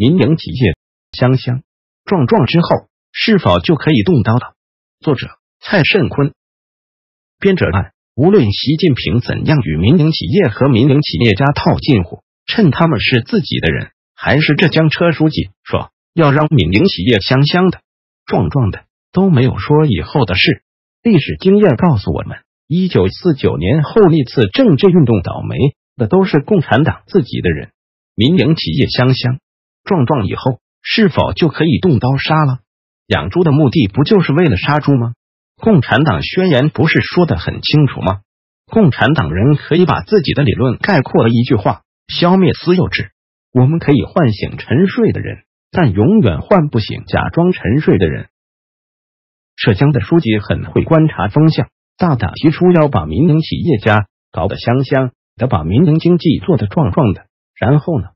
民营企业香香壮壮之后，是否就可以动刀的？作者蔡慎坤，编者按。无论习近平怎样与民营企业和民营企业家套近乎，趁他们是自己的人，还是浙江车书记说要让民营企业香香的、壮壮的，都没有说以后的事。历史经验告诉我们，一九四九年后历次政治运动倒霉的都是共产党自己的人。民营企业香香壮壮以后，是否就可以动刀杀了？养猪的目的不就是为了杀猪吗？共产党宣言不是说的很清楚吗？共产党人可以把自己的理论概括了一句话：消灭私有制。我们可以唤醒沉睡的人，但永远唤不醒假装沉睡的人。浙江的书记很会观察风向，大胆提出要把民营企业家搞得香香的，把民营经济做得壮壮的。然后呢？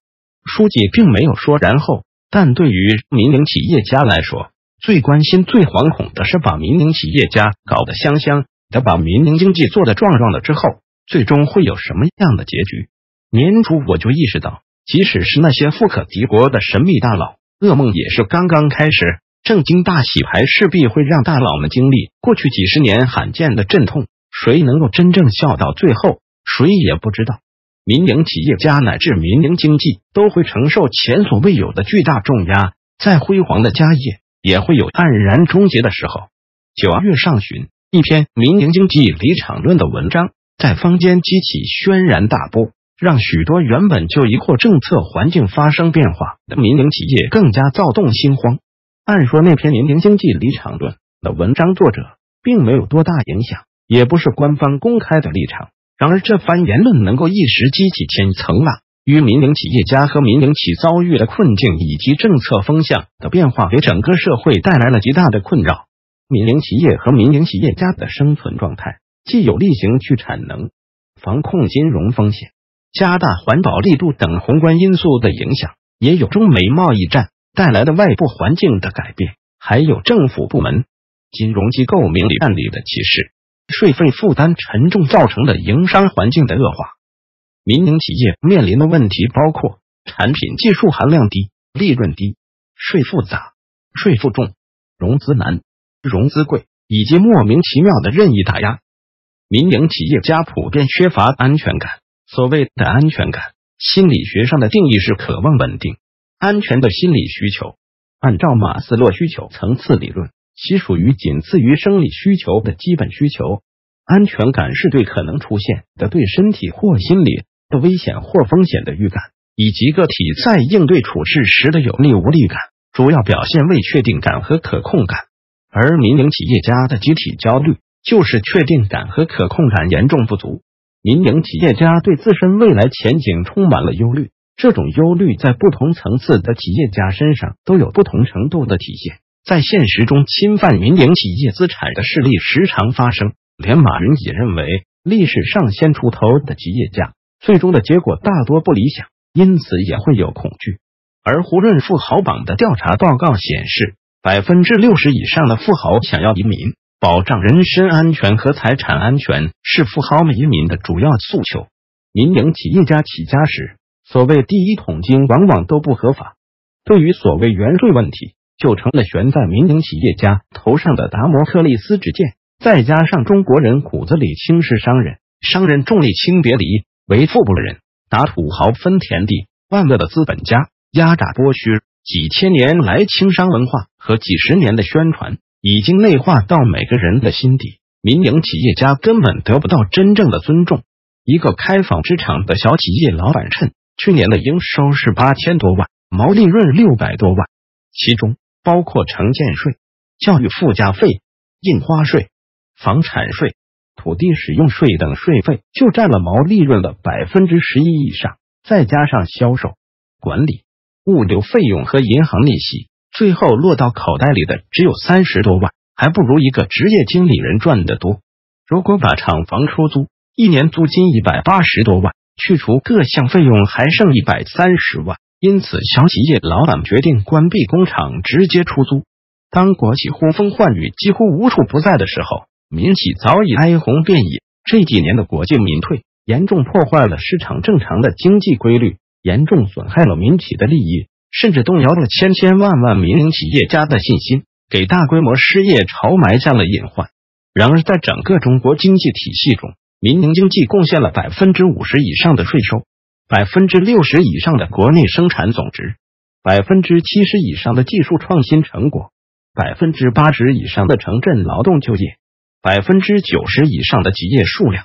书记并没有说然后，但对于民营企业家来说。最关心、最惶恐的是把民营企业家搞得香香的，把民营经济做得壮壮的之后，最终会有什么样的结局？年初我就意识到，即使是那些富可敌国的神秘大佬，噩梦也是刚刚开始。正经大洗牌势必会让大佬们经历过去几十年罕见的阵痛，谁能够真正笑到最后，谁也不知道。民营企业家乃至民营经济都会承受前所未有的巨大重压，在辉煌的家业。也会有黯然终结的时候。九月上旬，一篇民营经济离场论的文章在坊间激起轩然大波，让许多原本就疑惑政策环境发生变化的民营企业更加躁动心慌。按说那篇民营经济离场论的文章作者并没有多大影响，也不是官方公开的立场。然而这番言论能够一时激起千层浪。与民营企业家和民营企遭遇的困境以及政策风向的变化，给整个社会带来了极大的困扰。民营企业和民营企业家的生存状态，既有例行去产能、防控金融风险、加大环保力度等宏观因素的影响，也有中美贸易战带来的外部环境的改变，还有政府部门、金融机构明里暗里的歧视、税费负担沉重造成的营商环境的恶化。民营企业面临的问题包括产品技术含量低、利润低、税复杂、税负重、融资难、融资贵，以及莫名其妙的任意打压。民营企业家普遍缺乏安全感。所谓的安全感，心理学上的定义是渴望稳定、安全的心理需求。按照马斯洛需求层次理论，其属于仅次于生理需求的基本需求。安全感是对可能出现的对身体或心理。的危险或风险的预感，以及个体在应对处置时的有力无力感，主要表现为确定感和可控感。而民营企业家的集体焦虑，就是确定感和可控感严重不足。民营企业家对自身未来前景充满了忧虑，这种忧虑在不同层次的企业家身上都有不同程度的体现。在现实中，侵犯民营企业资产的事例时常发生，连马云也认为，历史上先出头的企业家。最终的结果大多不理想，因此也会有恐惧。而胡润富豪榜的调查报告显示，百分之六十以上的富豪想要移民，保障人身安全和财产安全是富豪们移民的主要诉求。民营企业家起家时，所谓第一桶金往往都不合法。对于所谓原税问题，就成了悬在民营企业家头上的达摩克利斯之剑。再加上中国人骨子里轻视商人，商人重利轻别离。为富不仁，打土豪分田地，万恶的资本家压榨剥削，几千年来轻商文化和几十年的宣传，已经内化到每个人的心底。民营企业家根本得不到真正的尊重。一个开纺织厂的小企业老板称，去年的营收是八千多万，毛利润六百多万，其中包括城建税、教育附加费、印花税、房产税。土地使用税等税费就占了毛利润的百分之十一以上，再加上销售、管理、物流费用和银行利息，最后落到口袋里的只有三十多万，还不如一个职业经理人赚得多。如果把厂房出租，一年租金一百八十多万，去除各项费用还剩一百三十万，因此小企业老板决定关闭工厂，直接出租。当国企呼风唤雨，几乎无处不在的时候。民企早已哀鸿遍野，这几年的国进民退，严重破坏了市场正常的经济规律，严重损害了民企的利益，甚至动摇了千千万万民营企业家的信心，给大规模失业潮埋下了隐患。然而，在整个中国经济体系中，民营经济贡献了百分之五十以上的税收，百分之六十以上的国内生产总值，百分之七十以上的技术创新成果，百分之八十以上的城镇劳动就业，百分之九十以上的企业数量。